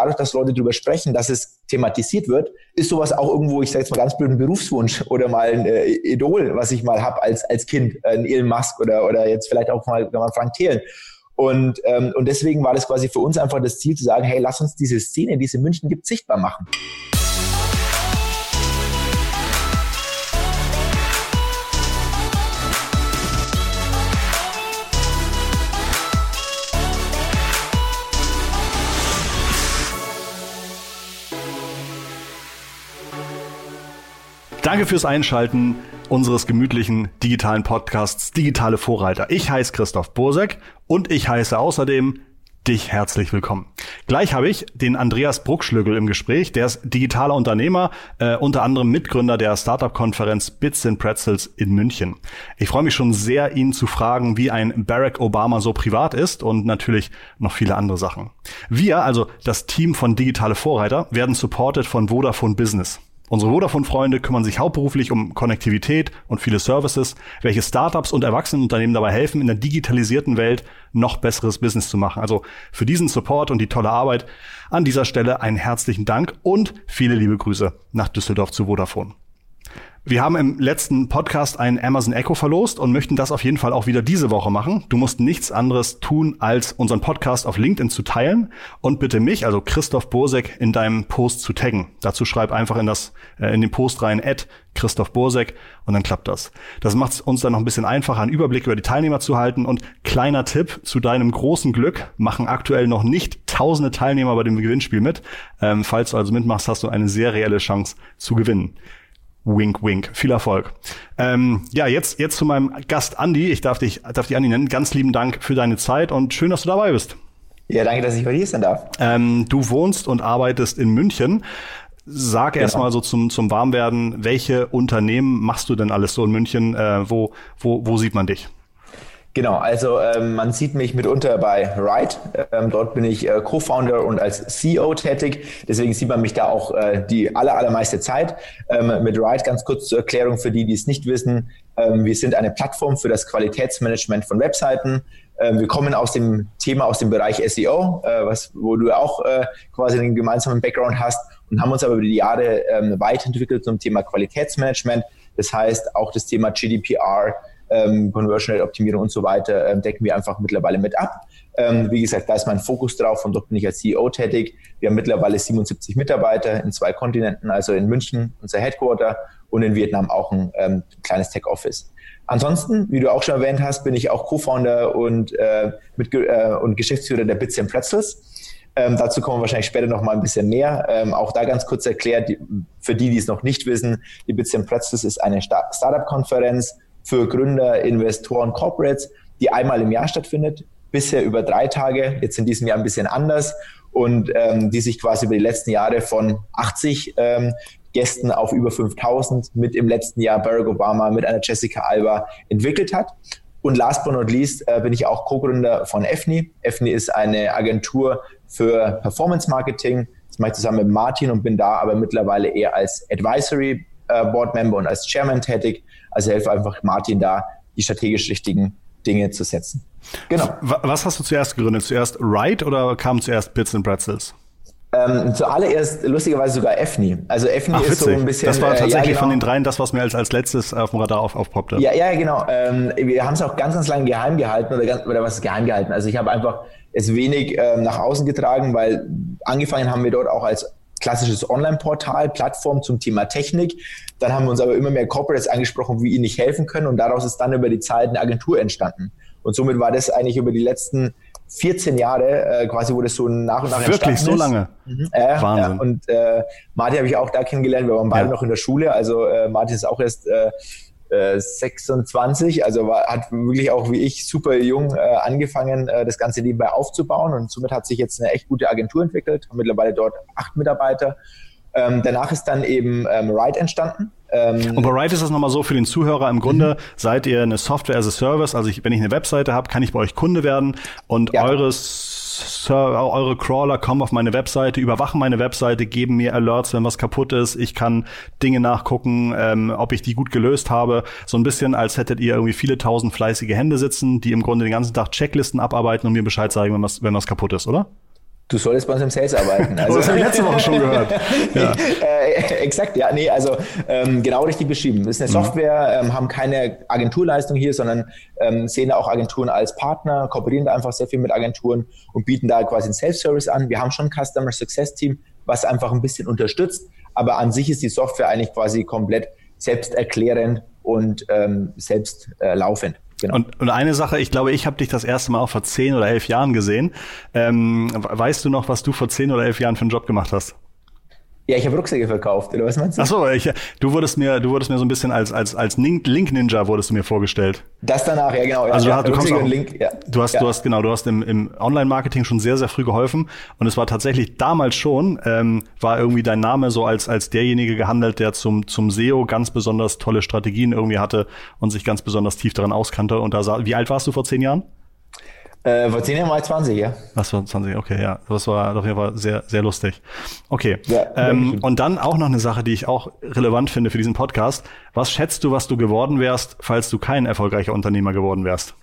dadurch, dass Leute drüber sprechen, dass es thematisiert wird, ist sowas auch irgendwo, ich sage jetzt mal ganz blöd, ein Berufswunsch oder mal ein äh, Idol, was ich mal habe als, als Kind, äh, ein Elon Musk oder, oder jetzt vielleicht auch mal, mal Frank Thelen. Und, ähm, und deswegen war das quasi für uns einfach das Ziel zu sagen, hey, lass uns diese Szene, die es in München gibt, sichtbar machen. Danke fürs Einschalten unseres gemütlichen digitalen Podcasts Digitale Vorreiter. Ich heiße Christoph Bosek und ich heiße außerdem dich herzlich willkommen. Gleich habe ich den Andreas Bruckschlögel im Gespräch. Der ist digitaler Unternehmer, äh, unter anderem Mitgründer der Startup-Konferenz Bits and Pretzels in München. Ich freue mich schon sehr, ihn zu fragen, wie ein Barack Obama so privat ist und natürlich noch viele andere Sachen. Wir, also das Team von Digitale Vorreiter, werden supported von Vodafone Business. Unsere Vodafone-Freunde kümmern sich hauptberuflich um Konnektivität und viele Services, welche Startups und Erwachsenenunternehmen dabei helfen, in der digitalisierten Welt noch besseres Business zu machen. Also für diesen Support und die tolle Arbeit an dieser Stelle einen herzlichen Dank und viele liebe Grüße nach Düsseldorf zu Vodafone. Wir haben im letzten Podcast einen Amazon Echo verlost und möchten das auf jeden Fall auch wieder diese Woche machen. Du musst nichts anderes tun, als unseren Podcast auf LinkedIn zu teilen und bitte mich, also Christoph Bosek, in deinem Post zu taggen. Dazu schreib einfach in das äh, in den Post rein at Christoph Bosek und dann klappt das. Das macht es uns dann noch ein bisschen einfacher, einen Überblick über die Teilnehmer zu halten und kleiner Tipp zu deinem großen Glück machen aktuell noch nicht tausende Teilnehmer bei dem Gewinnspiel mit. Ähm, falls du also mitmachst, hast du eine sehr reelle Chance zu gewinnen. Wink, wink. Viel Erfolg. Ähm, ja, jetzt, jetzt zu meinem Gast Andi. Ich darf dich, darf dich Andi nennen. Ganz lieben Dank für deine Zeit und schön, dass du dabei bist. Ja, danke, dass ich bei dir sein darf. Ähm, du wohnst und arbeitest in München. Sag genau. erstmal so zum, zum Warmwerden, welche Unternehmen machst du denn alles so in München? Äh, wo, wo, wo sieht man dich? Genau, also ähm, man sieht mich mitunter bei Ride. Ähm, dort bin ich äh, Co-Founder und als CEO tätig. Deswegen sieht man mich da auch äh, die aller, allermeiste Zeit. Ähm, mit Ride ganz kurz zur Erklärung für die, die es nicht wissen. Ähm, wir sind eine Plattform für das Qualitätsmanagement von Webseiten. Ähm, wir kommen aus dem Thema, aus dem Bereich SEO, äh, was, wo du auch äh, quasi einen gemeinsamen Background hast und haben uns aber über die Jahre ähm, weiterentwickelt zum Thema Qualitätsmanagement. Das heißt, auch das Thema GDPR, ähm, Conversion Rate Optimierung und so weiter ähm, decken wir einfach mittlerweile mit ab. Ähm, wie gesagt, da ist mein Fokus drauf und dort bin ich als CEO tätig. Wir haben mittlerweile 77 Mitarbeiter in zwei Kontinenten, also in München unser Headquarter und in Vietnam auch ein ähm, kleines Tech-Office. Ansonsten, wie du auch schon erwähnt hast, bin ich auch Co-Founder und, äh, mit, äh, und Geschäftsführer der Bits Pretzels. Ähm, dazu kommen wir wahrscheinlich später noch mal ein bisschen mehr. Ähm, auch da ganz kurz erklärt, die, für die, die es noch nicht wissen, die Bits Pretzels ist eine Startup-Konferenz für Gründer, Investoren, Corporates, die einmal im Jahr stattfindet. Bisher über drei Tage, jetzt in diesem Jahr ein bisschen anders und ähm, die sich quasi über die letzten Jahre von 80 ähm, Gästen auf über 5000 mit im letzten Jahr Barack Obama, mit einer Jessica Alba entwickelt hat. Und last but not least äh, bin ich auch Co-Gründer von EFNI. EFNI ist eine Agentur für Performance Marketing. Das mache ich zusammen mit Martin und bin da aber mittlerweile eher als Advisory äh, Board Member und als Chairman tätig. Also helfe einfach Martin da, die strategisch richtigen Dinge zu setzen. Genau. Was hast du zuerst gegründet? Zuerst Ride oder kam zuerst Bits and Pretzels? Ähm, zuallererst lustigerweise sogar EFNI. Also EFNI Ach, ist so ein bisschen. Das war tatsächlich äh, ja, genau. von den dreien das, was mir als, als letztes auf dem Radar auf, aufpoppte. Ja, ja, genau. Ähm, wir haben es auch ganz, ganz lange geheim gehalten oder, ganz, oder was ist geheim gehalten. Also ich habe einfach es wenig ähm, nach außen getragen, weil angefangen haben wir dort auch als klassisches Online-Portal, Plattform zum Thema Technik. Dann haben wir uns aber immer mehr Corporates angesprochen, wie ihnen nicht helfen können. Und daraus ist dann über die Zeit eine Agentur entstanden. Und somit war das eigentlich über die letzten 14 Jahre äh, quasi, wo das so nach und nach Wirklich so lange? Mhm. Äh, Wahnsinn. Ja, und äh, Martin habe ich auch da kennengelernt. Wir waren beide ja. noch in der Schule. Also äh, Martin ist auch erst äh, 26, äh, also war, hat wirklich auch wie ich super jung äh, angefangen, äh, das ganze nebenbei aufzubauen und somit hat sich jetzt eine echt gute Agentur entwickelt, haben mittlerweile dort acht Mitarbeiter. Ähm, danach ist dann eben ähm, Ride entstanden. Ähm, und bei Ride ist das nochmal so für den Zuhörer. Im Grunde mhm. seid ihr eine Software as a Service. Also ich, wenn ich eine Webseite habe, kann ich bei euch Kunde werden und ja. eures eure Crawler kommen auf meine Webseite, überwachen meine Webseite, geben mir Alerts, wenn was kaputt ist. Ich kann Dinge nachgucken, ähm, ob ich die gut gelöst habe. So ein bisschen, als hättet ihr irgendwie viele tausend fleißige Hände sitzen, die im Grunde den ganzen Tag Checklisten abarbeiten und mir Bescheid sagen, wenn was, wenn was kaputt ist, oder? Du solltest bei uns im Sales arbeiten. Also, das habe ich letzte Woche schon gehört. Ja. äh, exakt, ja, nee, also ähm, genau richtig beschrieben. Das ist eine mhm. Software, ähm, haben keine Agenturleistung hier, sondern ähm, sehen da auch Agenturen als Partner, kooperieren da einfach sehr viel mit Agenturen und bieten da quasi einen Self-Service an. Wir haben schon ein Customer Success Team, was einfach ein bisschen unterstützt, aber an sich ist die Software eigentlich quasi komplett selbsterklärend und ähm, selbst äh, laufend. Genau. Und, und eine Sache, ich glaube, ich habe dich das erste Mal auch vor zehn oder elf Jahren gesehen. Ähm, weißt du noch, was du vor zehn oder elf Jahren für einen Job gemacht hast? Ja, ich habe Rucksäcke verkauft, oder was meinst du? Ach so, ich, du wurdest mir, du wurdest mir so ein bisschen als als als Link Ninja wurdest du mir vorgestellt. Das danach, ja genau. Also ja, du, du kommst auch, Link, ja. du hast, ja. du hast genau, du hast im, im Online-Marketing schon sehr sehr früh geholfen und es war tatsächlich damals schon ähm, war irgendwie dein Name so als als derjenige gehandelt, der zum zum SEO ganz besonders tolle Strategien irgendwie hatte und sich ganz besonders tief daran auskannte. Und da sah, wie alt warst du vor zehn Jahren? Äh, vor zehn Jahren war ich 20, ja. Das war 20, okay, ja. Das war auf jeden Fall sehr, sehr lustig. Okay. Ja, ähm, und dann auch noch eine Sache, die ich auch relevant finde für diesen Podcast. Was schätzt du, was du geworden wärst, falls du kein erfolgreicher Unternehmer geworden wärst?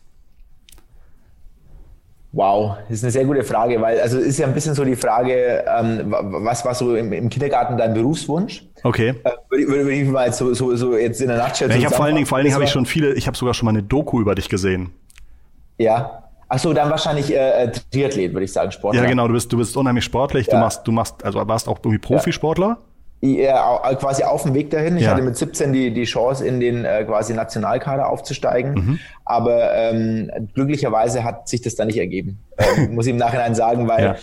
Wow, das ist eine sehr gute Frage, weil also ist ja ein bisschen so die Frage, ähm, was war so im, im, Kindergarten dein Berufswunsch? Okay. Äh, würde, würde ich mal so, so, so jetzt in der Nachtschelle. Ja, ich habe vor allen Dingen, vor allen Dingen habe ich schon viele, ich habe sogar schon mal eine Doku über dich gesehen. Ja. Ach so, dann wahrscheinlich äh, äh, Triathlet, würde ich sagen, Sportler. Ja, genau, du bist, du bist unheimlich sportlich. Ja. Du machst, du machst, also warst auch irgendwie Profisportler? Ja, quasi auf dem Weg dahin. Ich ja. hatte mit 17 die, die Chance, in den äh, quasi Nationalkader aufzusteigen. Mhm. Aber ähm, glücklicherweise hat sich das dann nicht ergeben. Ähm, muss ich im Nachhinein sagen, weil ja.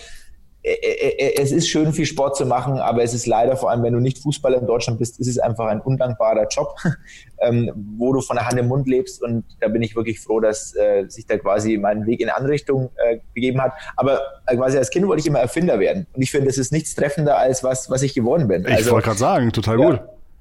Äh, äh, äh, es ist schön, viel Sport zu machen, aber es ist leider, vor allem wenn du nicht Fußballer in Deutschland bist, ist es einfach ein undankbarer Job, ähm, wo du von der Hand im Mund lebst. Und da bin ich wirklich froh, dass äh, sich da quasi mein Weg in eine andere Richtung äh, gegeben hat. Aber äh, quasi als Kind wollte ich immer Erfinder werden. Und ich finde, das ist nichts treffender als was, was ich geworden bin. Ich also, wollte gerade sagen, total ja, gut.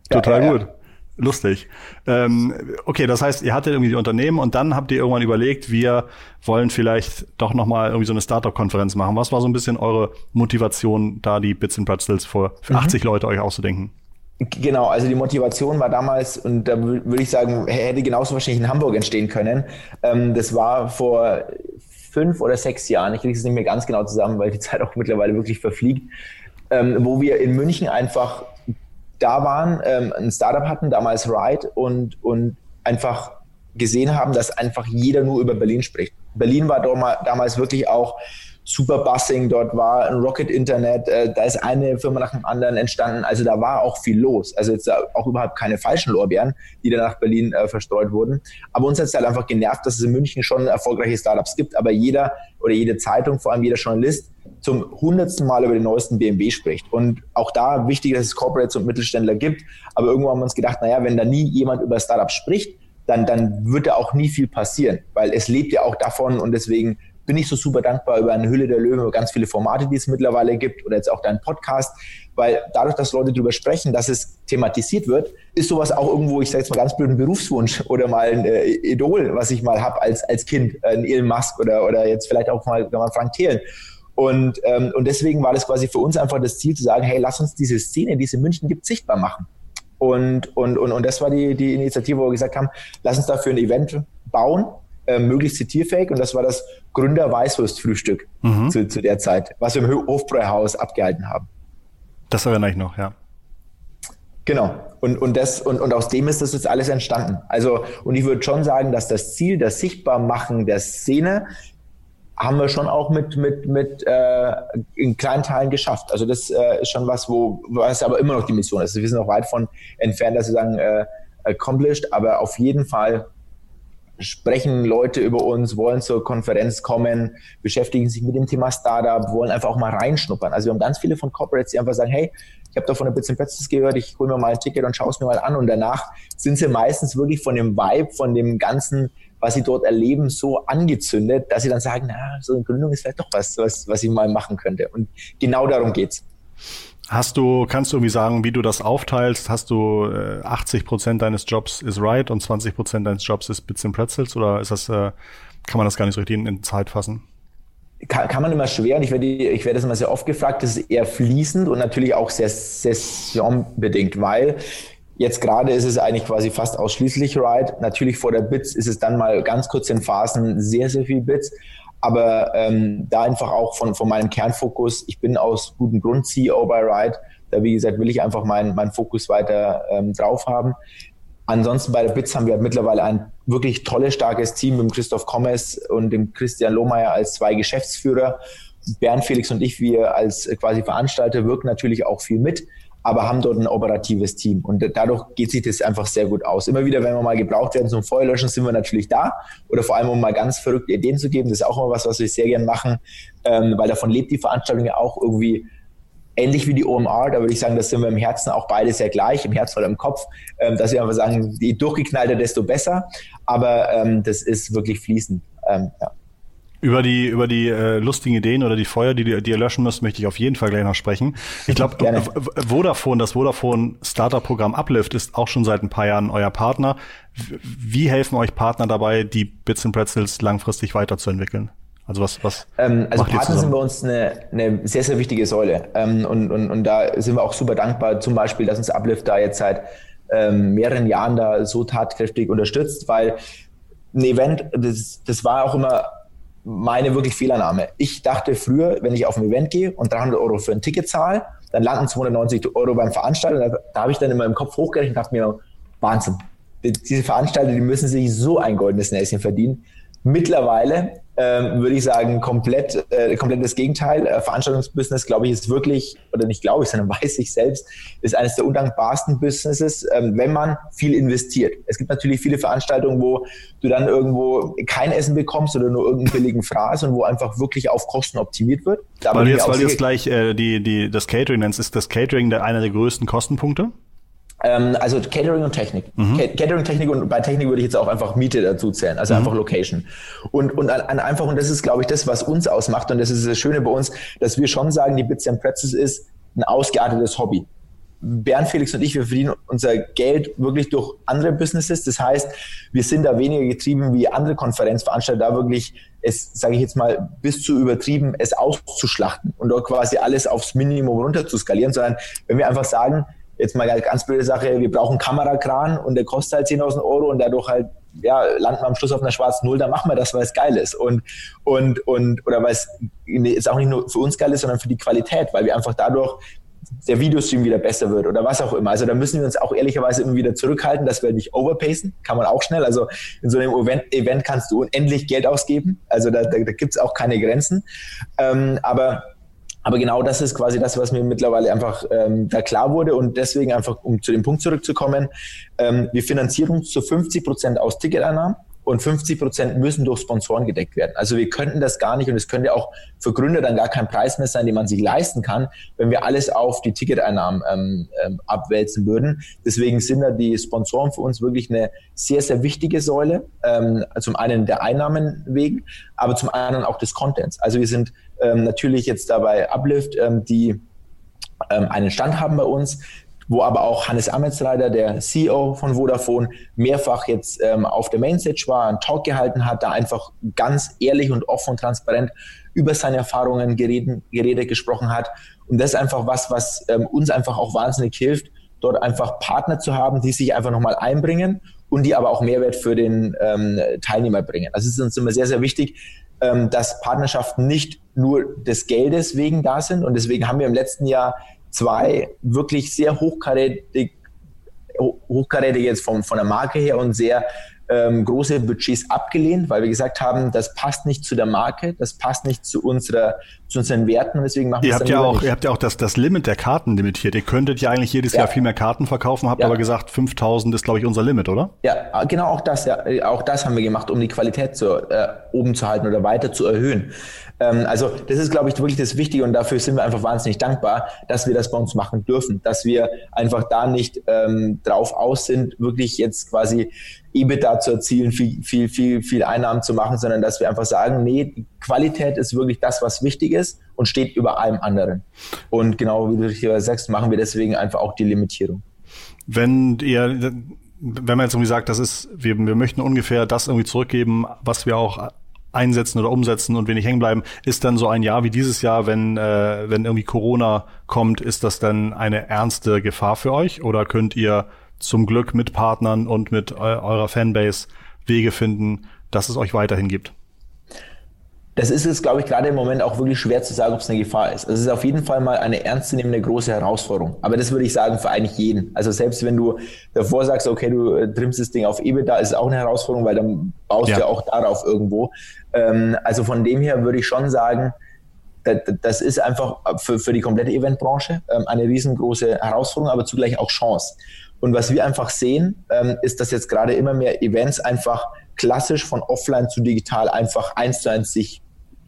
Total ja, ja, gut. Lustig. Ähm, okay, das heißt, ihr hattet irgendwie die Unternehmen und dann habt ihr irgendwann überlegt, wir wollen vielleicht doch nochmal irgendwie so eine Startup-Konferenz machen. Was war so ein bisschen eure Motivation, da die Bits and Pretzels für, für mhm. 80 Leute euch auszudenken? Genau, also die Motivation war damals, und da würde ich sagen, hätte genauso wahrscheinlich in Hamburg entstehen können. Ähm, das war vor fünf oder sechs Jahren, ich kriege es nicht mehr ganz genau zusammen, weil die Zeit auch mittlerweile wirklich verfliegt, ähm, wo wir in München einfach da waren, ähm, ein Startup hatten, damals Ride, und, und einfach gesehen haben, dass einfach jeder nur über Berlin spricht. Berlin war damals wirklich auch super Bussing, dort war ein Rocket Internet, äh, da ist eine Firma nach dem anderen entstanden, also da war auch viel los. Also jetzt auch überhaupt keine falschen Lorbeeren, die dann nach Berlin äh, verstreut wurden. Aber uns hat es halt einfach genervt, dass es in München schon erfolgreiche Startups gibt, aber jeder oder jede Zeitung, vor allem jeder Journalist, zum hundertsten Mal über den neuesten BMW spricht. Und auch da wichtig, dass es Corporates und Mittelständler gibt. Aber irgendwo haben wir uns gedacht, naja, wenn da nie jemand über Startups spricht, dann, dann wird da auch nie viel passieren, weil es lebt ja auch davon und deswegen bin ich so super dankbar über eine Hülle der Löwen, über ganz viele Formate, die es mittlerweile gibt oder jetzt auch deinen Podcast, weil dadurch, dass Leute darüber sprechen, dass es thematisiert wird, ist sowas auch irgendwo, ich sage jetzt mal ganz blöd, ein Berufswunsch oder mal ein äh, Idol, was ich mal habe als, als Kind, äh, ein Elon Musk oder, oder jetzt vielleicht auch mal, mal Frank Thelen. Und, ähm, und deswegen war das quasi für uns einfach das Ziel zu sagen, hey, lass uns diese Szene, die es in München gibt, sichtbar machen. Und, und, und, und das war die, die Initiative, wo wir gesagt haben, lass uns dafür ein Event bauen, äh, möglichst zitierfähig. Und das war das Gründer Weißwurstfrühstück mhm. zu, zu der Zeit, was wir im Hofbräuhaus abgehalten haben. Das erinnere ich noch, ja. Genau. Und, und, das, und, und aus dem ist das jetzt alles entstanden. Also, und ich würde schon sagen, dass das Ziel, das Sichtbarmachen der Szene, haben wir schon auch mit, mit, mit äh, in kleinen Teilen geschafft. Also das äh, ist schon was, wo was aber immer noch die Mission ist. Wir sind noch weit von entfernt, dass wir sagen, äh, accomplished, aber auf jeden Fall sprechen Leute über uns, wollen zur Konferenz kommen, beschäftigen sich mit dem Thema Startup, wollen einfach auch mal reinschnuppern. Also wir haben ganz viele von Corporates, die einfach sagen, hey, ich habe da von der Bits Pretzels gehört, ich hole mir mal ein Ticket und schaue es mir mal an. Und danach sind sie meistens wirklich von dem Vibe, von dem ganzen, was sie dort erleben, so angezündet, dass sie dann sagen, na, so eine Gründung ist vielleicht doch was, was, was ich mal machen könnte. Und genau darum geht's. Hast du, kannst du irgendwie sagen, wie du das aufteilst? Hast du äh, 80 Prozent deines Jobs ist Right und 20 Prozent deines Jobs ist Bits and Pretzels oder ist das, äh, kann man das gar nicht so richtig in, in Zeit fassen? Kann, kann man immer schwer und ich werde, ich werde das immer sehr oft gefragt, das ist eher fließend und natürlich auch sehr saisonbedingt, weil Jetzt gerade ist es eigentlich quasi fast ausschließlich Ride. Natürlich vor der Bits ist es dann mal ganz kurz in Phasen sehr, sehr viel Bits. Aber ähm, da einfach auch von, von meinem Kernfokus, ich bin aus gutem Grund CEO bei Ride, da wie gesagt will ich einfach meinen mein Fokus weiter ähm, drauf haben. Ansonsten bei der BITS haben wir mittlerweile ein wirklich tolles, starkes Team mit Christoph Kommes und dem Christian Lohmeier als zwei Geschäftsführer. Bernd Felix und ich, wir als quasi Veranstalter wirken natürlich auch viel mit, aber haben dort ein operatives Team. Und dadurch geht sich das einfach sehr gut aus. Immer wieder, wenn wir mal gebraucht werden zum Feuerlöschen, sind wir natürlich da. Oder vor allem, um mal ganz verrückte Ideen zu geben. Das ist auch immer was, was wir sehr gern machen, ähm, weil davon lebt die Veranstaltung ja auch irgendwie ähnlich wie die OMR, da würde ich sagen, das sind wir im Herzen auch beide sehr gleich, im Herz oder im Kopf, ähm, dass wir einfach sagen, je durchgeknallter, desto besser. Aber ähm, das ist wirklich fließend. Ähm, ja. Über die, über die äh, lustigen Ideen oder die Feuer, die, die ihr löschen müsst, möchte ich auf jeden Fall gleich noch sprechen. Ich glaube, Vodafone, das Vodafone Startup-Programm Uplift ist auch schon seit ein paar Jahren euer Partner. Wie helfen euch Partner dabei, die Bits and Pretzels langfristig weiterzuentwickeln? Also was, was ähm, Also Partner sind bei uns eine, eine sehr, sehr wichtige Säule. Ähm, und, und, und da sind wir auch super dankbar, zum Beispiel, dass uns Uplift da jetzt seit ähm, mehreren Jahren da so tatkräftig unterstützt, weil ein Event, das, das war auch immer meine wirklich Fehlernahme. Ich dachte früher, wenn ich auf ein Event gehe und 300 Euro für ein Ticket zahle, dann landen 290 Euro beim Veranstalter. Da, da habe ich dann in meinem Kopf hochgerechnet und dachte mir, Wahnsinn. Diese Veranstalter, die müssen sich so ein goldenes Näschen verdienen. Mittlerweile ähm, würde ich sagen, komplett, äh, komplett das Gegenteil. Äh, Veranstaltungsbusiness, glaube ich, ist wirklich, oder nicht glaube ich, sondern weiß ich selbst, ist eines der undankbarsten Businesses, ähm, wenn man viel investiert. Es gibt natürlich viele Veranstaltungen, wo du dann irgendwo kein Essen bekommst oder nur irgendeinen billigen Fraß und wo einfach wirklich auf Kosten optimiert wird. Da weil du jetzt, weil du jetzt gleich äh, die, die, das Catering nennst, ist das Catering der, einer der größten Kostenpunkte? Ähm, also Catering und Technik. Mhm. Catering, Technik und bei Technik würde ich jetzt auch einfach Miete dazu zählen, also mhm. einfach Location. Und, und an, einfach, und das ist, glaube ich, das, was uns ausmacht und das ist das Schöne bei uns, dass wir schon sagen, die Bits and Pretzels ist ein ausgeartetes Hobby. Bernd, Felix und ich, wir verdienen unser Geld wirklich durch andere Businesses. Das heißt, wir sind da weniger getrieben wie andere Konferenzveranstalter, da wirklich es, sage ich jetzt mal, bis zu übertrieben, es auszuschlachten und dort quasi alles aufs Minimum runter zu skalieren, sondern wenn wir einfach sagen, jetzt mal ganz blöde Sache, wir brauchen Kamerakran und der kostet halt 10.000 Euro und dadurch halt, ja, landen wir am Schluss auf einer schwarzen Null, dann machen wir das, weil es geil ist. Und, und, und, oder weil es ist auch nicht nur für uns geil ist, sondern für die Qualität, weil wir einfach dadurch der Videostream wieder besser wird oder was auch immer. Also da müssen wir uns auch ehrlicherweise immer wieder zurückhalten, dass wir nicht overpacen, kann man auch schnell. Also in so einem Event, Event kannst du unendlich Geld ausgeben, also da, da, da gibt es auch keine Grenzen. Ähm, aber aber genau das ist quasi das, was mir mittlerweile einfach ähm, da klar wurde. Und deswegen einfach, um zu dem Punkt zurückzukommen, ähm, wir finanzieren uns zu 50 Prozent aus Ticketeinnahmen und 50 Prozent müssen durch Sponsoren gedeckt werden. Also wir könnten das gar nicht und es könnte auch für Gründer dann gar kein Preis mehr sein, den man sich leisten kann, wenn wir alles auf die Ticketeinnahmen ähm, ähm, abwälzen würden. Deswegen sind da die Sponsoren für uns wirklich eine sehr, sehr wichtige Säule. Ähm, zum einen der Einnahmen wegen, aber zum anderen auch des Contents. Also wir sind ähm, natürlich jetzt dabei Uplift, ähm, die ähm, einen Stand haben bei uns, wo aber auch Hannes Ametsreiter, der CEO von Vodafone, mehrfach jetzt ähm, auf der Mainstage war, einen Talk gehalten hat, da einfach ganz ehrlich und offen und transparent über seine Erfahrungen geredet, geredet gesprochen hat. Und das ist einfach was, was ähm, uns einfach auch wahnsinnig hilft, dort einfach Partner zu haben, die sich einfach nochmal einbringen und die aber auch Mehrwert für den ähm, Teilnehmer bringen. Also es ist uns immer sehr, sehr wichtig, ähm, dass Partnerschaften nicht nur des Geldes wegen da sind. Und deswegen haben wir im letzten Jahr zwei wirklich sehr hochkarätig, hochkarätig jetzt von, von der Marke her und sehr ähm, große Budgets abgelehnt, weil wir gesagt haben, das passt nicht zu der Marke, das passt nicht zu unserer, zu unseren Werten und deswegen machen wir es habt ja auch, nicht. Ihr habt ja auch das, das Limit der Karten limitiert. Ihr könntet ja eigentlich jedes ja. Jahr viel mehr Karten verkaufen, habt ja. aber gesagt, 5000 ist, glaube ich, unser Limit, oder? Ja, genau auch das, ja. Auch das haben wir gemacht, um die Qualität zu, äh, oben zu halten oder weiter zu erhöhen. Ähm, also das ist, glaube ich, wirklich das Wichtige und dafür sind wir einfach wahnsinnig dankbar, dass wir das bei uns machen dürfen, dass wir einfach da nicht ähm, drauf aus sind, wirklich jetzt quasi EBITDA zu erzielen, viel, viel, viel, viel Einnahmen zu machen, sondern dass wir einfach sagen, nee, Qualität ist wirklich das, was wichtig ist und steht über allem anderen. Und genau wie du hier sagst, machen wir deswegen einfach auch die Limitierung. Wenn ihr, wenn man jetzt irgendwie sagt, das ist, wir, wir möchten ungefähr das irgendwie zurückgeben, was wir auch einsetzen oder umsetzen und wenig hängen bleiben. Ist dann so ein Jahr wie dieses Jahr, wenn, äh, wenn irgendwie Corona kommt, ist das dann eine ernste Gefahr für euch? Oder könnt ihr zum Glück mit Partnern und mit eu eurer Fanbase Wege finden, dass es euch weiterhin gibt? das ist es, glaube ich, gerade im Moment auch wirklich schwer zu sagen, ob es eine Gefahr ist. Also es ist auf jeden Fall mal eine ernstzunehmende große Herausforderung. Aber das würde ich sagen für eigentlich jeden. Also selbst wenn du davor sagst, okay, du äh, trimmst das Ding auf EBITDA, ist es auch eine Herausforderung, weil dann baust ja. du ja auch darauf irgendwo. Ähm, also von dem her würde ich schon sagen, das ist einfach für, für die komplette Eventbranche ähm, eine riesengroße Herausforderung, aber zugleich auch Chance. Und was wir einfach sehen, ähm, ist, dass jetzt gerade immer mehr Events einfach klassisch von offline zu digital einfach eins zu eins sich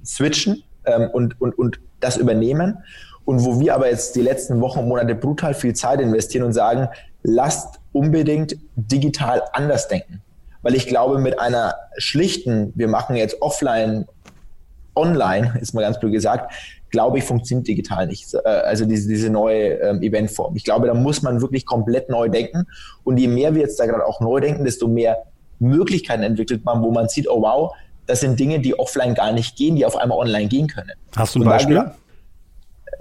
switchen ähm, und, und, und das übernehmen. Und wo wir aber jetzt die letzten Wochen und Monate brutal viel Zeit investieren und sagen, lasst unbedingt digital anders denken. Weil ich glaube, mit einer schlichten, wir machen jetzt offline, online, ist mal ganz blöd gesagt, glaube ich, funktioniert digital nicht. Äh, also diese, diese neue ähm, Eventform. Ich glaube, da muss man wirklich komplett neu denken. Und je mehr wir jetzt da gerade auch neu denken, desto mehr Möglichkeiten entwickelt man, wo man sieht, oh wow, das sind Dinge, die offline gar nicht gehen, die auf einmal online gehen können. Hast du ein Beispiel? Da,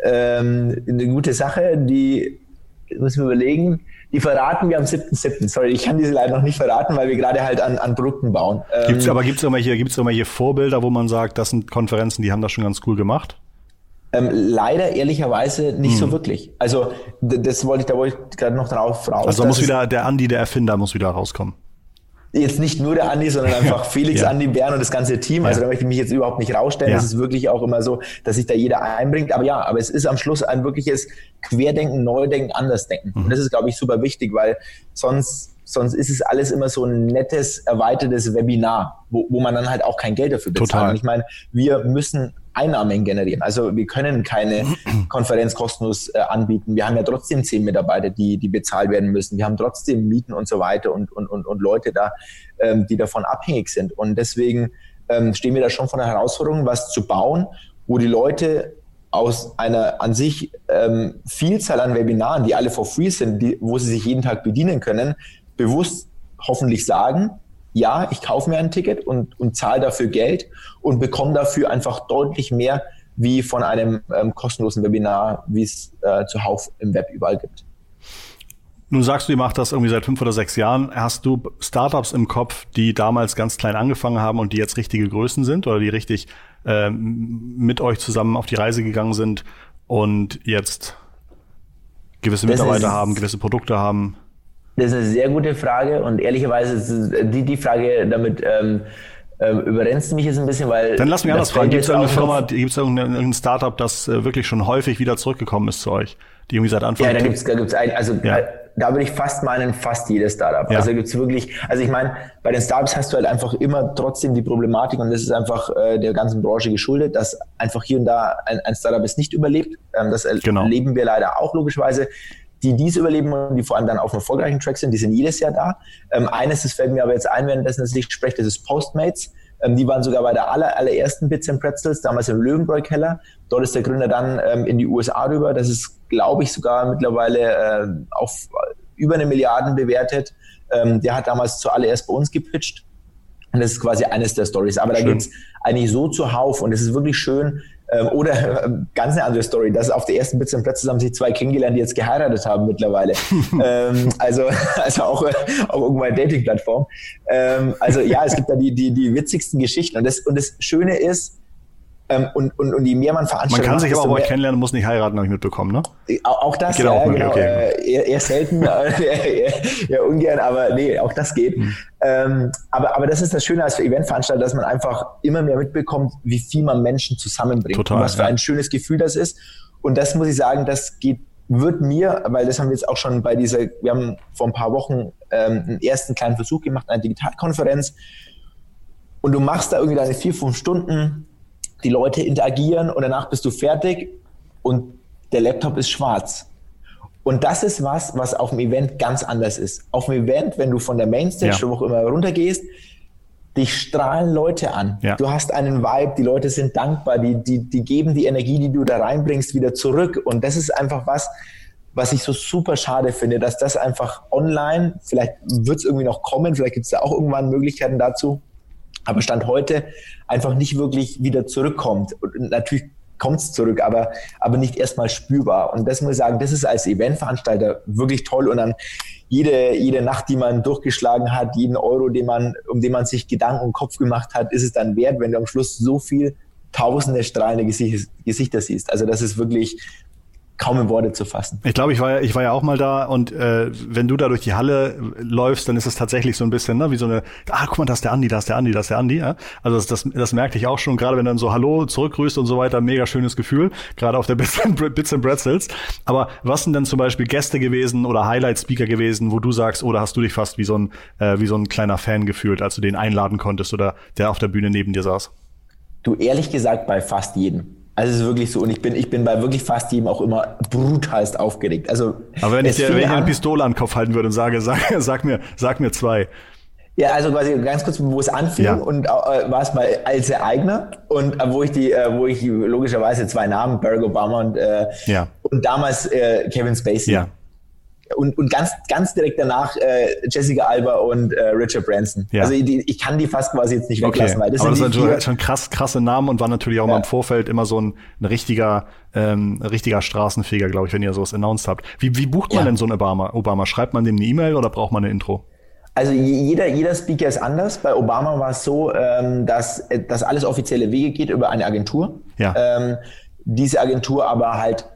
ähm, eine gute Sache, die müssen wir überlegen. Die verraten wir am 7.7. Sorry, ich kann diese leider noch nicht verraten, weil wir gerade halt an, an Produkten bauen. Gibt's, ähm, aber gibt es irgendwelche, gibt's irgendwelche Vorbilder, wo man sagt, das sind Konferenzen, die haben das schon ganz cool gemacht? Ähm, leider ehrlicherweise nicht hm. so wirklich. Also das wollte ich, da wollte ich gerade noch drauf raus. Also muss wieder der Andi, der Erfinder, muss wieder rauskommen jetzt nicht nur der Andi, sondern einfach Felix, ja. Andi, Bern und das ganze Team. Also da möchte ich mich jetzt überhaupt nicht rausstellen. Ja. Es ist wirklich auch immer so, dass sich da jeder einbringt. Aber ja, aber es ist am Schluss ein wirkliches Querdenken, Neudenken, Andersdenken. Mhm. Und das ist, glaube ich, super wichtig, weil sonst sonst ist es alles immer so ein nettes, erweitertes Webinar, wo, wo man dann halt auch kein Geld dafür bezahlt. Total. Und ich meine, wir müssen Einnahmen generieren. Also wir können keine Konferenz kostenlos äh, anbieten. Wir haben ja trotzdem zehn Mitarbeiter, die, die bezahlt werden müssen. Wir haben trotzdem Mieten und so weiter und, und, und, und Leute da, ähm, die davon abhängig sind. Und deswegen ähm, stehen wir da schon vor der Herausforderung, was zu bauen, wo die Leute aus einer an sich ähm, Vielzahl an Webinaren, die alle for free sind, die, wo sie sich jeden Tag bedienen können, bewusst hoffentlich sagen, ja, ich kaufe mir ein Ticket und, und zahle dafür Geld und bekomme dafür einfach deutlich mehr wie von einem ähm, kostenlosen Webinar, wie es äh, zuhauf im Web überall gibt. Nun sagst du, ihr macht das irgendwie seit fünf oder sechs Jahren. Hast du Startups im Kopf, die damals ganz klein angefangen haben und die jetzt richtige Größen sind oder die richtig äh, mit euch zusammen auf die Reise gegangen sind und jetzt gewisse Mitarbeiter haben, gewisse Produkte haben? Das ist eine sehr gute Frage und ehrlicherweise ist die, die Frage damit ähm, ähm, überrennst du mich jetzt ein bisschen, weil. Dann lass mich anders fragen. Gibt es irgendeine Firma, gibt es irgendein Startup, das äh, wirklich schon häufig wieder zurückgekommen ist zu euch? Die irgendwie seit Anfang Ja, da gibt's, da gibt's ein, also ja. da, da würde ich fast meinen, fast jedes Startup. Ja. Also gibt's wirklich, also ich meine, bei den Startups hast du halt einfach immer trotzdem die Problematik und das ist einfach äh, der ganzen Branche geschuldet, dass einfach hier und da ein, ein Startup es nicht überlebt. Ähm, das genau. erleben wir leider auch logischerweise die dies überleben und die vor allem dann auf einem erfolgreichen Track sind, die sind jedes Jahr da. Ähm, eines, das fällt mir aber jetzt ein, währenddessen dass ich spreche, das ist Postmates. Ähm, die waren sogar bei der aller, allerersten Bits and Pretzels, damals im Löwenbräu-Keller. Dort ist der Gründer dann ähm, in die USA rüber. Das ist, glaube ich, sogar mittlerweile äh, auf über eine Milliarde bewertet. Ähm, der hat damals zuallererst bei uns gepitcht. Und das ist quasi eines der Stories. Aber Schön. da geht's eigentlich so zuhauf und es ist wirklich schön, ähm, oder äh, ganz eine andere Story, dass auf der ersten Bits und Plätze haben sich zwei kennengelernt, die jetzt geheiratet haben mittlerweile. ähm, also, also auch, äh, auch irgendwo eine Dating-Plattform. Ähm, also ja, es gibt da die, die, die witzigsten Geschichten. Und das, und das Schöne ist, ähm, und, und, und je mehr man veranstaltet. Man kann sich aber auch mal kennenlernen, muss nicht heiraten, habe ich mitbekommen, ne? Auch das, geht ja, auch, genau. Okay. Äh, eher, eher selten, eher, eher, ungern, aber nee, auch das geht. Mhm. Ähm, aber, aber das ist das Schöne als Eventveranstalter, dass man einfach immer mehr mitbekommt, wie viel man Menschen zusammenbringt. Total, und was für ein schönes Gefühl das ist. Und das muss ich sagen, das geht wird mir, weil das haben wir jetzt auch schon bei dieser, wir haben vor ein paar Wochen ähm, einen ersten kleinen Versuch gemacht, eine Digitalkonferenz. Und du machst da irgendwie deine vier, fünf Stunden, die Leute interagieren und danach bist du fertig und der Laptop ist schwarz. Und das ist was, was auf dem Event ganz anders ist. Auf dem Event, wenn du von der Mainstage, ja. wo auch immer runtergehst, dich strahlen Leute an. Ja. Du hast einen Vibe, die Leute sind dankbar, die, die, die geben die Energie, die du da reinbringst, wieder zurück. Und das ist einfach was, was ich so super schade finde, dass das einfach online, vielleicht wird es irgendwie noch kommen, vielleicht gibt es da auch irgendwann Möglichkeiten dazu, aber Stand heute einfach nicht wirklich wieder zurückkommt. Und natürlich kommt es zurück, aber, aber nicht erstmal spürbar. Und das muss ich sagen, das ist als Eventveranstalter wirklich toll. Und dann jede, jede Nacht, die man durchgeschlagen hat, jeden Euro, den man, um den man sich Gedanken und Kopf gemacht hat, ist es dann wert, wenn du am Schluss so viel tausende strahlende Gesichter siehst. Also das ist wirklich kaum in Worte zu fassen. Ich glaube, ich war ja, ich war ja auch mal da und äh, wenn du da durch die Halle läufst, dann ist es tatsächlich so ein bisschen, ne, wie so eine, ah, guck mal, das ist der Andi, das ist der Andi, das ist der Andi. Ja? Also das, das, das merkte ich auch schon, gerade wenn dann so Hallo zurückgrüßt und so weiter, mega schönes Gefühl, gerade auf der Bits and, Bits and Bretzels. Aber was sind denn zum Beispiel Gäste gewesen oder Highlight-Speaker gewesen, wo du sagst, oder hast du dich fast wie so ein, äh, wie so ein kleiner Fan gefühlt, als du den einladen konntest oder der auf der Bühne neben dir saß? Du ehrlich gesagt bei fast jedem. Also es ist wirklich so. Und ich bin, ich bin bei wirklich fast jedem auch immer brutalst aufgeregt. Also, Aber wenn ich dir wenn ich eine Pistole an den Kopf halten würde und sage, sag, sag mir, sag mir zwei. Ja, also quasi ganz kurz, wo es anfing ja. und äh, war es bei Alze Eigner und äh, wo ich die, äh, wo ich logischerweise zwei Namen, Barack Obama und, äh, ja. und damals äh, Kevin Spacey. Ja und, und ganz, ganz direkt danach äh, Jessica Alba und äh, Richard Branson. Ja. Also die, ich kann die fast quasi jetzt nicht weglassen, okay. weil das Aber sind das sind schon krass, krasse Namen und war natürlich auch ja. mal im Vorfeld immer so ein, ein richtiger, ähm, richtiger Straßenfeger, glaube ich, wenn ihr sowas announced habt. Wie, wie bucht man ja. denn so ein Obama? Obama? Schreibt man dem eine E-Mail oder braucht man eine Intro? Also jeder, jeder Speaker ist anders. Bei Obama war es so, ähm, dass, äh, dass alles offizielle Wege geht über eine Agentur. Ja. Ähm, diese Agentur aber halt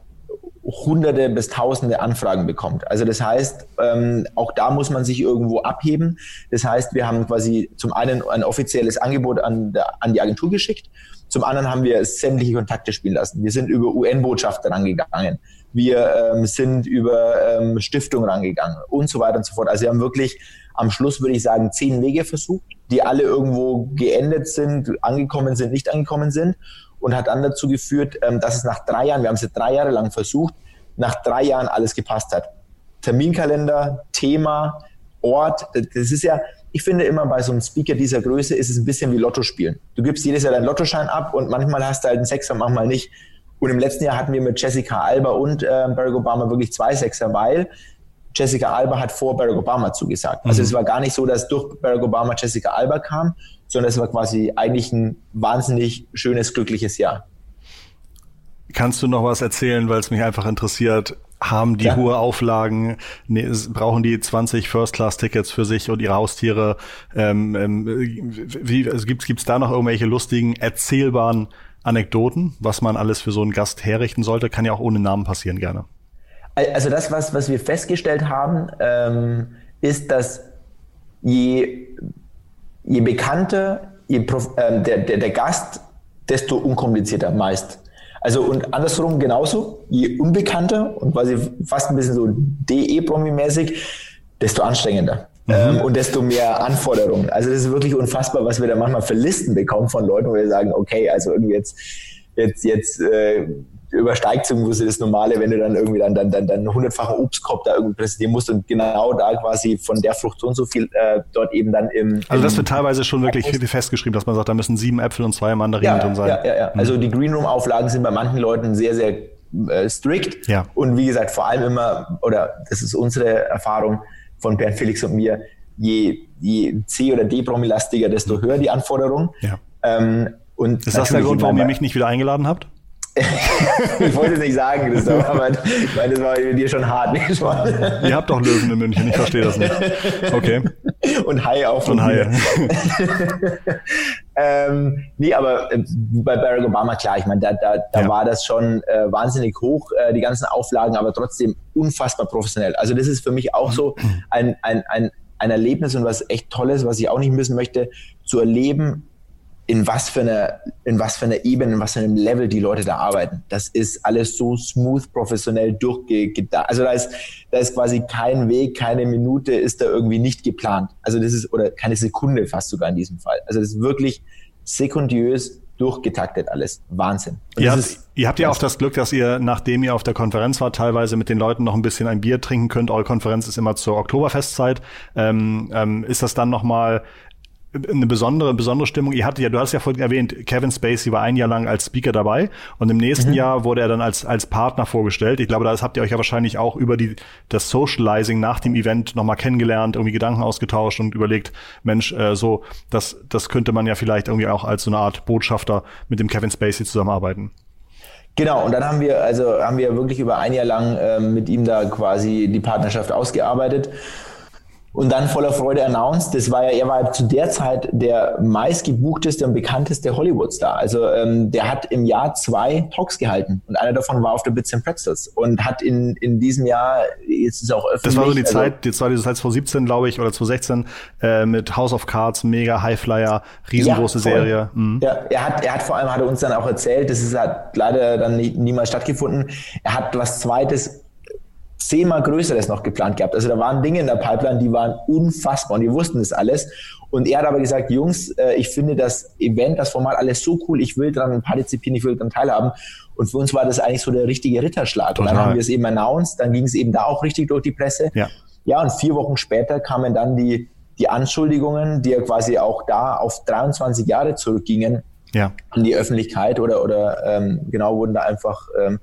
hunderte bis tausende Anfragen bekommt. Also das heißt, ähm, auch da muss man sich irgendwo abheben. Das heißt, wir haben quasi zum einen ein offizielles Angebot an, der, an die Agentur geschickt, zum anderen haben wir sämtliche Kontakte spielen lassen. Wir sind über UN-Botschafter rangegangen, wir ähm, sind über ähm, Stiftungen rangegangen und so weiter und so fort. Also wir haben wirklich am Schluss, würde ich sagen, zehn Wege versucht, die alle irgendwo geendet sind, angekommen sind, nicht angekommen sind und hat dann dazu geführt, ähm, dass es nach drei Jahren, wir haben es jetzt drei Jahre lang versucht, nach drei Jahren alles gepasst hat. Terminkalender, Thema, Ort, das ist ja, ich finde immer bei so einem Speaker dieser Größe ist es ein bisschen wie Lotto spielen. Du gibst jedes Jahr deinen Lottoschein ab und manchmal hast du halt einen Sechser, manchmal nicht. Und im letzten Jahr hatten wir mit Jessica Alba und äh, Barack Obama wirklich zwei Sechser, weil Jessica Alba hat vor Barack Obama zugesagt. Also mhm. es war gar nicht so, dass durch Barack Obama Jessica Alba kam, sondern es war quasi eigentlich ein wahnsinnig schönes, glückliches Jahr. Kannst du noch was erzählen, weil es mich einfach interessiert? Haben die ja. hohe Auflagen, ne, brauchen die 20 First-Class-Tickets für sich und ihre Haustiere? Ähm, ähm, wie, also gibt's gibt's da noch irgendwelche lustigen, erzählbaren Anekdoten, was man alles für so einen Gast herrichten sollte? Kann ja auch ohne Namen passieren, gerne. Also das, was, was wir festgestellt haben, ähm, ist, dass je je bekannter je äh, der, der, der Gast, desto unkomplizierter meist. Also und andersrum genauso, je unbekannter und quasi fast ein bisschen so DE-Promi-mäßig, desto anstrengender. Mhm. Ähm, und desto mehr Anforderungen. Also das ist wirklich unfassbar, was wir da manchmal für Listen bekommen von Leuten, wo wir sagen, okay, also irgendwie jetzt, jetzt, jetzt äh, übersteigt so das Normale, wenn du dann irgendwie dann, dann, dann, dann hundertfachen Obstkorb da irgendwie präsentieren musst und genau da quasi von der Frucht so und so viel äh, dort eben dann im. Also das wird teilweise schon wirklich festgeschrieben, dass man sagt, da müssen sieben Äpfel und zwei Mandarinen ja, drin sein. Ja, ja, ja. Mhm. Also die Greenroom-Auflagen sind bei manchen Leuten sehr, sehr äh, strikt. Ja. Und wie gesagt, vor allem immer, oder das ist unsere Erfahrung von Bernd Felix und mir, je, je C- oder D-Promilastiger, desto höher die Anforderungen. Ja. Ähm, und ist das der Grund, warum ihr mich nicht wieder eingeladen habt? ich wollte es nicht sagen, Christoph, aber ich meine, das war mit dir schon hart. Ihr habt doch Löwen in München, ich verstehe das nicht. Okay. Und Hai auch. Und Hai. ähm, nee, aber äh, bei Barack Obama, klar, ich meine, da, da, da ja. war das schon äh, wahnsinnig hoch, äh, die ganzen Auflagen, aber trotzdem unfassbar professionell. Also das ist für mich auch so ein, ein, ein, ein Erlebnis und was echt Tolles, was ich auch nicht missen möchte, zu erleben, in was für einer, in was für einer Ebene, in was für einem Level die Leute da arbeiten. Das ist alles so smooth, professionell durchgedacht. Also da ist, da ist quasi kein Weg, keine Minute ist da irgendwie nicht geplant. Also das ist, oder keine Sekunde fast sogar in diesem Fall. Also das ist wirklich sekundiös durchgetaktet alles. Wahnsinn. ihr habt, ihr habt ja auch das Glück, dass ihr, nachdem ihr auf der Konferenz wart, teilweise mit den Leuten noch ein bisschen ein Bier trinken könnt. Eure Konferenz ist immer zur Oktoberfestzeit. Ähm, ähm, ist das dann nochmal eine besondere, besondere Stimmung. Ihr hattet ja, du hast ja vorhin erwähnt, Kevin Spacey war ein Jahr lang als Speaker dabei und im nächsten mhm. Jahr wurde er dann als, als Partner vorgestellt. Ich glaube, das habt ihr euch ja wahrscheinlich auch über die, das Socializing nach dem Event nochmal kennengelernt, irgendwie Gedanken ausgetauscht und überlegt, Mensch, äh, so, das, das könnte man ja vielleicht irgendwie auch als so eine Art Botschafter mit dem Kevin Spacey zusammenarbeiten. Genau, und dann haben wir, also haben wir wirklich über ein Jahr lang äh, mit ihm da quasi die Partnerschaft ausgearbeitet. Und dann voller Freude announced, das war ja, er war zu der Zeit der meistgebuchteste und bekannteste Hollywood-Star. Also ähm, der hat im Jahr zwei Talks gehalten und einer davon war auf der Bits and Pretzels und hat in, in diesem Jahr, jetzt ist auch öffentlich. Das war so die also, Zeit, das war diese Zeit 2017, glaube ich, oder 2016 äh, mit House of Cards, mega Highflyer, riesengroße ja, Serie. Mhm. Ja, er hat, er hat vor allem, hat er uns dann auch erzählt, das ist hat leider dann nie, niemals stattgefunden. Er hat was Zweites zehnmal Größeres noch geplant gehabt. Also da waren Dinge in der Pipeline, die waren unfassbar und die wussten das alles. Und er hat aber gesagt, Jungs, äh, ich finde das Event, das Format alles so cool, ich will daran partizipieren, ich will daran teilhaben. Und für uns war das eigentlich so der richtige Ritterschlag. Total. Und dann haben wir es eben announced, dann ging es eben da auch richtig durch die Presse. Ja, ja und vier Wochen später kamen dann die, die Anschuldigungen, die ja quasi auch da auf 23 Jahre zurückgingen ja. an die Öffentlichkeit oder, oder ähm, genau wurden da einfach ähm,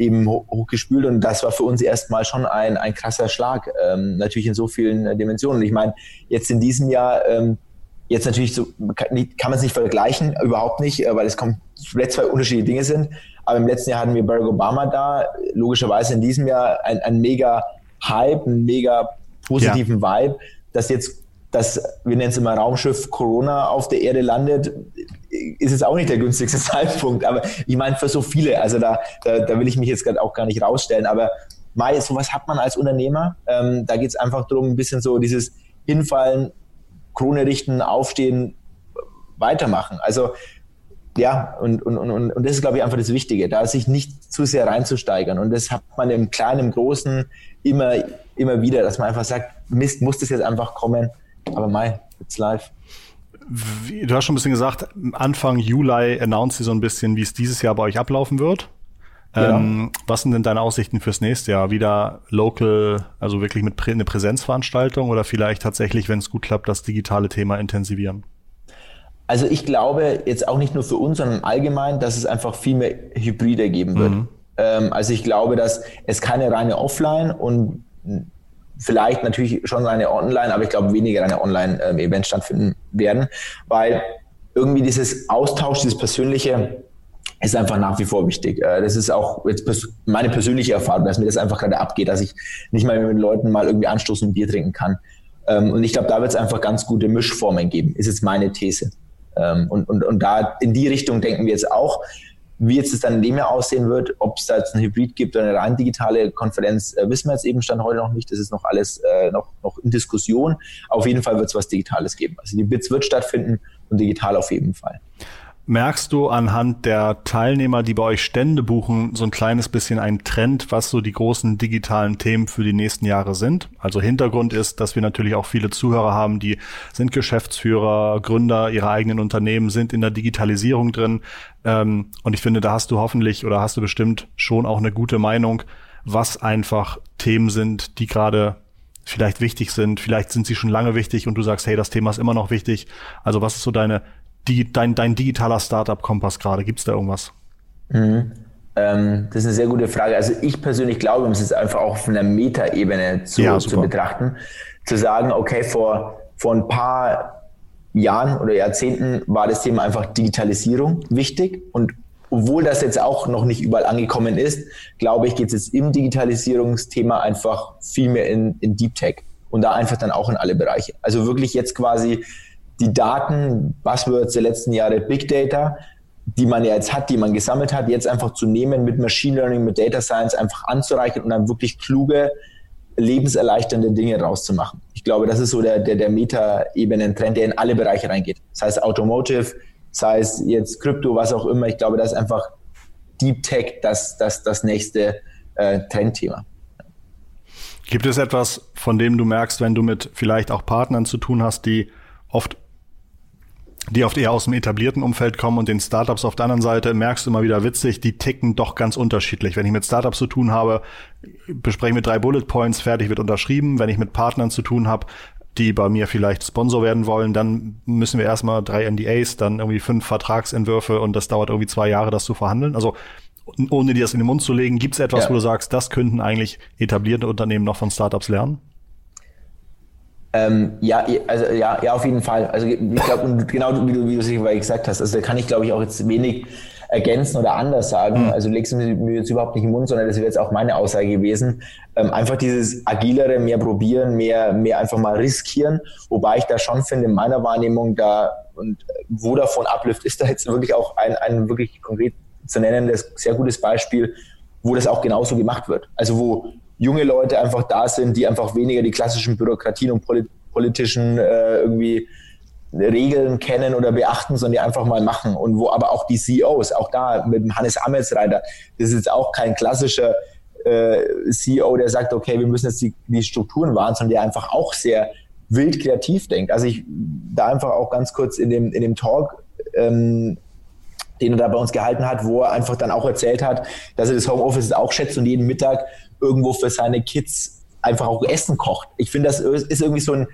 eben hochgespült und das war für uns erstmal schon ein, ein krasser Schlag, ähm, natürlich in so vielen äh, Dimensionen. Ich meine, jetzt in diesem Jahr, ähm, jetzt natürlich so, kann, kann man es nicht vergleichen, überhaupt nicht, äh, weil es komplett zwei unterschiedliche Dinge sind. Aber im letzten Jahr hatten wir Barack Obama da, logischerweise in diesem Jahr ein, ein mega Hype, einen mega positiven ja. Vibe, dass jetzt das, wir nennen es immer Raumschiff Corona auf der Erde landet, ist es auch nicht der günstigste Zeitpunkt. Aber ich meine, für so viele, also da, da, da will ich mich jetzt gerade auch gar nicht rausstellen. Aber Mai, sowas hat man als Unternehmer. Ähm, da geht es einfach darum, ein bisschen so dieses Hinfallen, Krone richten, aufstehen, weitermachen. Also ja, und, und, und, und das ist, glaube ich, einfach das Wichtige, da sich nicht zu sehr reinzusteigern. Und das hat man im Kleinen, im Großen immer, immer wieder, dass man einfach sagt, Mist, muss das jetzt einfach kommen. Aber Mai, it's live. Du hast schon ein bisschen gesagt, Anfang Juli announced sie so ein bisschen, wie es dieses Jahr bei euch ablaufen wird. Ja. Ähm, was sind denn deine Aussichten fürs nächste Jahr? Wieder local, also wirklich mit Prä eine Präsenzveranstaltung oder vielleicht tatsächlich, wenn es gut klappt, das digitale Thema intensivieren? Also ich glaube jetzt auch nicht nur für uns, sondern allgemein, dass es einfach viel mehr Hybride geben wird. Mhm. Ähm, also ich glaube, dass es keine reine Offline und vielleicht natürlich schon eine Online, aber ich glaube weniger eine Online-Event stattfinden werden, weil irgendwie dieses Austausch, dieses Persönliche ist einfach nach wie vor wichtig. Äh, das ist auch jetzt meine persönliche Erfahrung, dass mir das einfach gerade abgeht, dass ich nicht mal mit Leuten mal irgendwie anstoßen und Bier trinken kann. Ähm, und ich glaube, da wird es einfach ganz gute Mischformen geben, ist jetzt meine These. Ähm, und, und, und da in die Richtung denken wir jetzt auch. Wie jetzt es dann in dem Jahr aussehen wird, ob es da jetzt ein Hybrid gibt oder eine rein digitale Konferenz, äh, wissen wir jetzt eben Stand heute noch nicht. Das ist noch alles äh, noch, noch in Diskussion. Auf jeden Fall wird es was Digitales geben. Also die Bits wird stattfinden und digital auf jeden Fall. Merkst du anhand der Teilnehmer, die bei euch Stände buchen, so ein kleines bisschen einen Trend, was so die großen digitalen Themen für die nächsten Jahre sind? Also Hintergrund ist, dass wir natürlich auch viele Zuhörer haben, die sind Geschäftsführer, Gründer ihrer eigenen Unternehmen, sind in der Digitalisierung drin. Ähm, und ich finde, da hast du hoffentlich oder hast du bestimmt schon auch eine gute Meinung, was einfach Themen sind, die gerade vielleicht wichtig sind. Vielleicht sind sie schon lange wichtig und du sagst, hey, das Thema ist immer noch wichtig. Also was ist so deine die, dein, dein digitaler Startup-Kompass gerade? Gibt es da irgendwas? Mhm. Ähm, das ist eine sehr gute Frage. Also ich persönlich glaube, um es jetzt einfach auch von der Metaebene zu, ja, zu betrachten, zu sagen, okay, vor, vor ein paar Jahren oder Jahrzehnten war das Thema einfach Digitalisierung wichtig und obwohl das jetzt auch noch nicht überall angekommen ist, glaube ich, geht es jetzt im Digitalisierungsthema einfach viel mehr in, in Deep Tech und da einfach dann auch in alle Bereiche. Also wirklich jetzt quasi die Daten, Buzzwords der letzten Jahre, Big Data, die man ja jetzt hat, die man gesammelt hat, jetzt einfach zu nehmen, mit Machine Learning, mit Data Science einfach anzureichen und dann wirklich kluge, lebenserleichternde Dinge rauszumachen. Ich glaube, das ist so der, der, der Meta-Ebenen-Trend, der in alle Bereiche reingeht. Sei es Automotive, sei es jetzt Krypto, was auch immer. Ich glaube, das ist einfach Deep Tech das, das, das nächste äh, Trendthema. Gibt es etwas, von dem du merkst, wenn du mit vielleicht auch Partnern zu tun hast, die oft die oft eher aus dem etablierten Umfeld kommen und den Startups auf der anderen Seite merkst du immer wieder witzig, die ticken doch ganz unterschiedlich. Wenn ich mit Startups zu tun habe, bespreche mit drei Bullet Points, fertig wird unterschrieben. Wenn ich mit Partnern zu tun habe, die bei mir vielleicht Sponsor werden wollen, dann müssen wir erstmal drei NDAs, dann irgendwie fünf Vertragsentwürfe und das dauert irgendwie zwei Jahre, das zu verhandeln. Also ohne dir das in den Mund zu legen, gibt es etwas, ja. wo du sagst, das könnten eigentlich etablierte Unternehmen noch von Startups lernen? Ähm, ja, also ja, ja, auf jeden Fall. Also ich glaube, genau wie du, wie du sicher gesagt hast, also da kann ich glaube ich auch jetzt wenig ergänzen oder anders sagen. Mhm. Also legst du mir jetzt überhaupt nicht im Mund, sondern das wäre jetzt auch meine Aussage gewesen. Ähm, einfach dieses agilere, mehr probieren, mehr, mehr einfach mal riskieren. Wobei ich da schon finde, in meiner Wahrnehmung da und wo davon Uplift ist da jetzt wirklich auch ein, ein wirklich konkret zu nennendes, sehr gutes Beispiel, wo das auch genauso gemacht wird. Also wo junge Leute einfach da sind, die einfach weniger die klassischen Bürokratien und politischen äh, irgendwie Regeln kennen oder beachten, sondern die einfach mal machen. Und wo aber auch die CEOs, auch da mit dem Hannes Amelsreiter, das ist jetzt auch kein klassischer äh, CEO, der sagt, okay, wir müssen jetzt die, die Strukturen wahren, sondern der einfach auch sehr wild kreativ denkt. Also ich da einfach auch ganz kurz in dem, in dem Talk, ähm, den er da bei uns gehalten hat, wo er einfach dann auch erzählt hat, dass er das Homeoffice auch schätzt und jeden Mittag irgendwo für seine Kids einfach auch Essen kocht. Ich finde, das ist irgendwie so ein,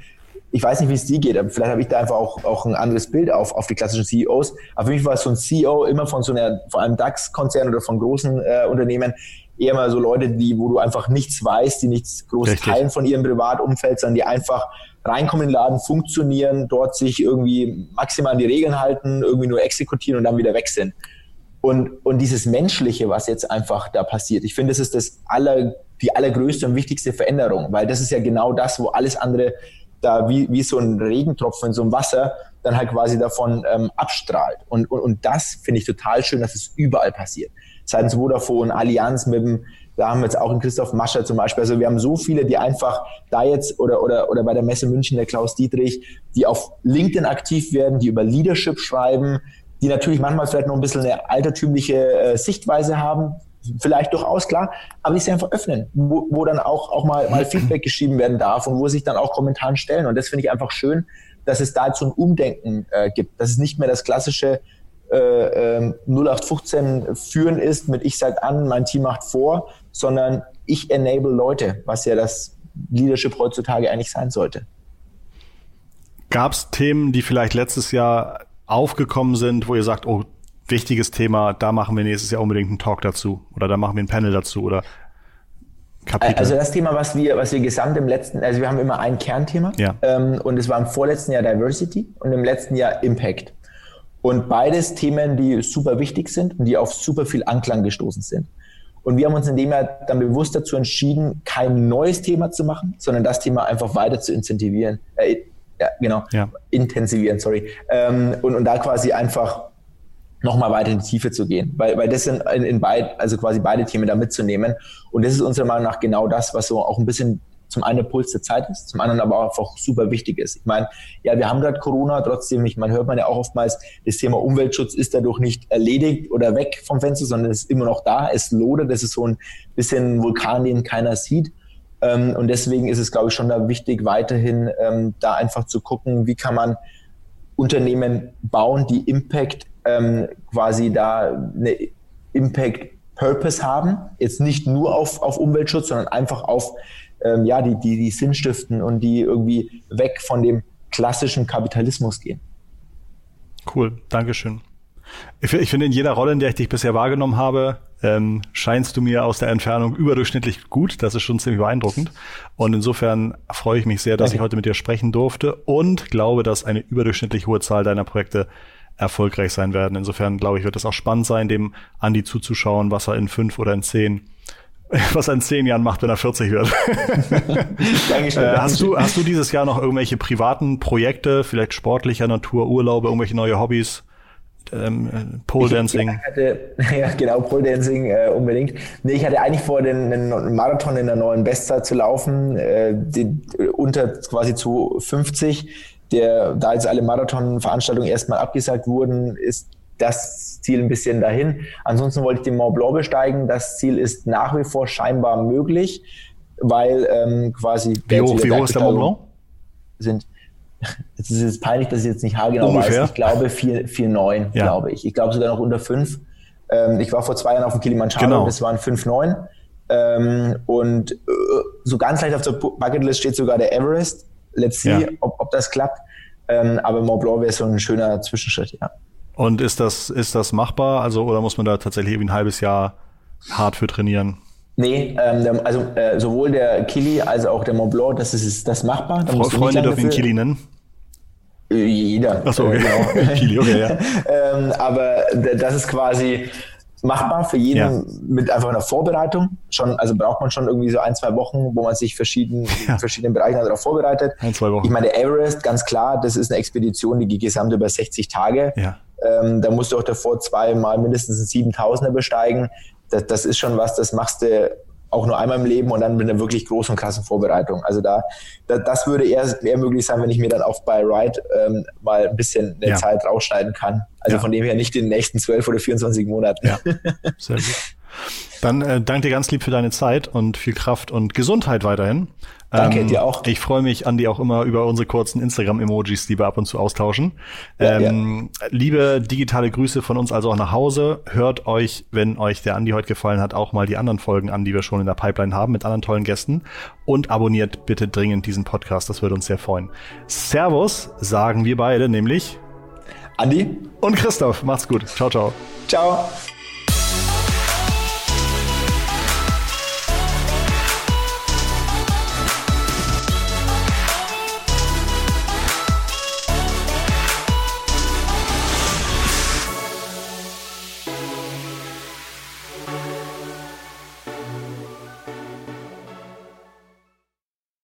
ich weiß nicht, wie es dir geht, aber vielleicht habe ich da einfach auch, auch ein anderes Bild auf, auf die klassischen CEOs. Aber für mich war so ein CEO immer von so einer, vor allem DAX-Konzern oder von großen äh, Unternehmen, eher mal so Leute, die, wo du einfach nichts weißt, die nichts groß Richtig. teilen von ihrem Privatumfeld, sondern die einfach reinkommen in den Laden, funktionieren, dort sich irgendwie maximal an die Regeln halten, irgendwie nur exekutieren und dann wieder weg sind. Und, und dieses Menschliche, was jetzt einfach da passiert, ich finde, das ist das aller, die allergrößte und wichtigste Veränderung, weil das ist ja genau das, wo alles andere da wie, wie so ein Regentropfen in so einem Wasser dann halt quasi davon ähm, abstrahlt. Und, und, und das finde ich total schön, dass es überall passiert. Seitens Vodafone, Allianz mit dem, da haben wir jetzt auch einen Christoph Mascher zum Beispiel. Also wir haben so viele, die einfach da jetzt oder, oder, oder bei der Messe München, der Klaus Dietrich, die auf LinkedIn aktiv werden, die über Leadership schreiben, die natürlich manchmal vielleicht noch ein bisschen eine altertümliche äh, Sichtweise haben, vielleicht durchaus klar, aber die sich einfach öffnen, wo, wo dann auch, auch mal, mal Feedback geschrieben werden darf und wo sich dann auch Kommentaren stellen. Und das finde ich einfach schön, dass es da so ein Umdenken äh, gibt, dass es nicht mehr das klassische äh, äh, 0815 führen ist mit ich sag an, mein Team macht vor, sondern ich enable Leute, was ja das Leadership heutzutage eigentlich sein sollte. Gab es Themen, die vielleicht letztes Jahr aufgekommen sind, wo ihr sagt, oh, wichtiges Thema, da machen wir nächstes Jahr unbedingt einen Talk dazu oder da machen wir ein Panel dazu oder Kapitel? Also das Thema, was wir, was wir gesamt im letzten, also wir haben immer ein Kernthema ja. ähm, und es war im vorletzten Jahr Diversity und im letzten Jahr Impact. Und beides Themen, die super wichtig sind und die auf super viel Anklang gestoßen sind. Und wir haben uns in dem Jahr dann bewusst dazu entschieden, kein neues Thema zu machen, sondern das Thema einfach weiter zu incentivieren, äh, ja, genau, ja. intensivieren, sorry. Ähm, und, und da quasi einfach nochmal weiter in die Tiefe zu gehen, weil, weil das sind in, in beid, also quasi beide Themen da mitzunehmen. Und das ist unserer Meinung nach genau das, was so auch ein bisschen zum einen Puls der Zeit ist, zum anderen aber auch einfach super wichtig ist. Ich meine, ja, wir haben gerade Corona, trotzdem, ich meine, hört man ja auch oftmals, das Thema Umweltschutz ist dadurch nicht erledigt oder weg vom Fenster, sondern es ist immer noch da, es lodert, das ist so ein bisschen ein Vulkan, den keiner sieht. Ähm, und deswegen ist es, glaube ich, schon da wichtig, weiterhin ähm, da einfach zu gucken, wie kann man Unternehmen bauen, die Impact ähm, quasi da eine Impact Purpose haben, jetzt nicht nur auf, auf Umweltschutz, sondern einfach auf ähm, ja, die, die, die Sinn stiften und die irgendwie weg von dem klassischen Kapitalismus gehen. Cool, Dankeschön. Ich, ich finde, in jeder Rolle, in der ich dich bisher wahrgenommen habe, ähm, scheinst du mir aus der Entfernung überdurchschnittlich gut. Das ist schon ziemlich beeindruckend. Und insofern freue ich mich sehr, dass okay. ich heute mit dir sprechen durfte und glaube, dass eine überdurchschnittlich hohe Zahl deiner Projekte erfolgreich sein werden. Insofern glaube ich, wird es auch spannend sein, dem Andi zuzuschauen, was er in fünf oder in zehn was er in zehn Jahren macht, wenn er 40 wird. Dankeschön. Äh, hast, du, hast du dieses Jahr noch irgendwelche privaten Projekte, vielleicht sportlicher Natur, Urlaube, irgendwelche neue Hobbys? Ähm, äh, Pole Dancing. Ich hatte, ja, genau, Pole Dancing äh, unbedingt. Nee, ich hatte eigentlich vor, den, den Marathon in der neuen Bestzeit zu laufen, äh, die, unter quasi zu 50 der, da jetzt alle Marathonveranstaltungen erstmal abgesagt wurden, ist das Ziel ein bisschen dahin. Ansonsten wollte ich den Mont Blanc besteigen. Das Ziel ist nach wie vor scheinbar möglich, weil ähm, quasi. Wie hoch, wie hoch ist der Mont Blanc? Sind, es ist jetzt peinlich, dass ich jetzt nicht haargenau Ungefähr. weiß. Ich glaube 4,9, ja. glaube ich. Ich glaube sogar noch unter 5. Ähm, ich war vor zwei Jahren auf dem Kilimanjaro, genau. das waren 5,9. Ähm, und äh, so ganz leicht auf der Bucketlist steht sogar der Everest let's see, ja. ob, ob das klappt. Ähm, aber Mont Blanc wäre so ein schöner Zwischenschritt, ja. Und ist das, ist das machbar? Also, oder muss man da tatsächlich irgendwie ein halbes Jahr hart für trainieren? Nee, ähm, also äh, sowohl der Kili als auch der Mont Blanc, das ist das machbar. Da Freunde dürfen ihn Kili nennen. Jeder. Ach so, okay. Genau. Kili, okay, ja. ähm, aber das ist quasi machbar für jeden ja. mit einfach einer Vorbereitung. Schon, also braucht man schon irgendwie so ein, zwei Wochen, wo man sich verschieden, ja. in verschiedenen Bereichen darauf vorbereitet. Ein, zwei Wochen. Ich meine, Everest, ganz klar, das ist eine Expedition, die geht gesamt über 60 Tage. Ja. Ähm, da musst du auch davor zweimal mindestens einen 7000er besteigen. Das, das ist schon was, das machst du auch nur einmal im Leben und dann mit einer wirklich großen und krassen Vorbereitung. Also da, da das würde eher, eher möglich sein, wenn ich mir dann auch bei Ride ähm, mal ein bisschen eine ja. Zeit rausschneiden kann. Also ja. von dem her nicht in den nächsten 12 oder 24 Monaten. Ja, sehr gut. Dann äh, danke dir ganz lieb für deine Zeit und viel Kraft und Gesundheit weiterhin. Danke, ähm, dir auch. Ich freue mich, Andi, auch immer über unsere kurzen Instagram-Emojis, die wir ab und zu austauschen. Ja, ähm, ja. Liebe digitale Grüße von uns also auch nach Hause. Hört euch, wenn euch der Andi heute gefallen hat, auch mal die anderen Folgen an, die wir schon in der Pipeline haben mit anderen tollen Gästen. Und abonniert bitte dringend diesen Podcast, das würde uns sehr freuen. Servus, sagen wir beide, nämlich Andi und Christoph. Macht's gut. Ciao, ciao. Ciao.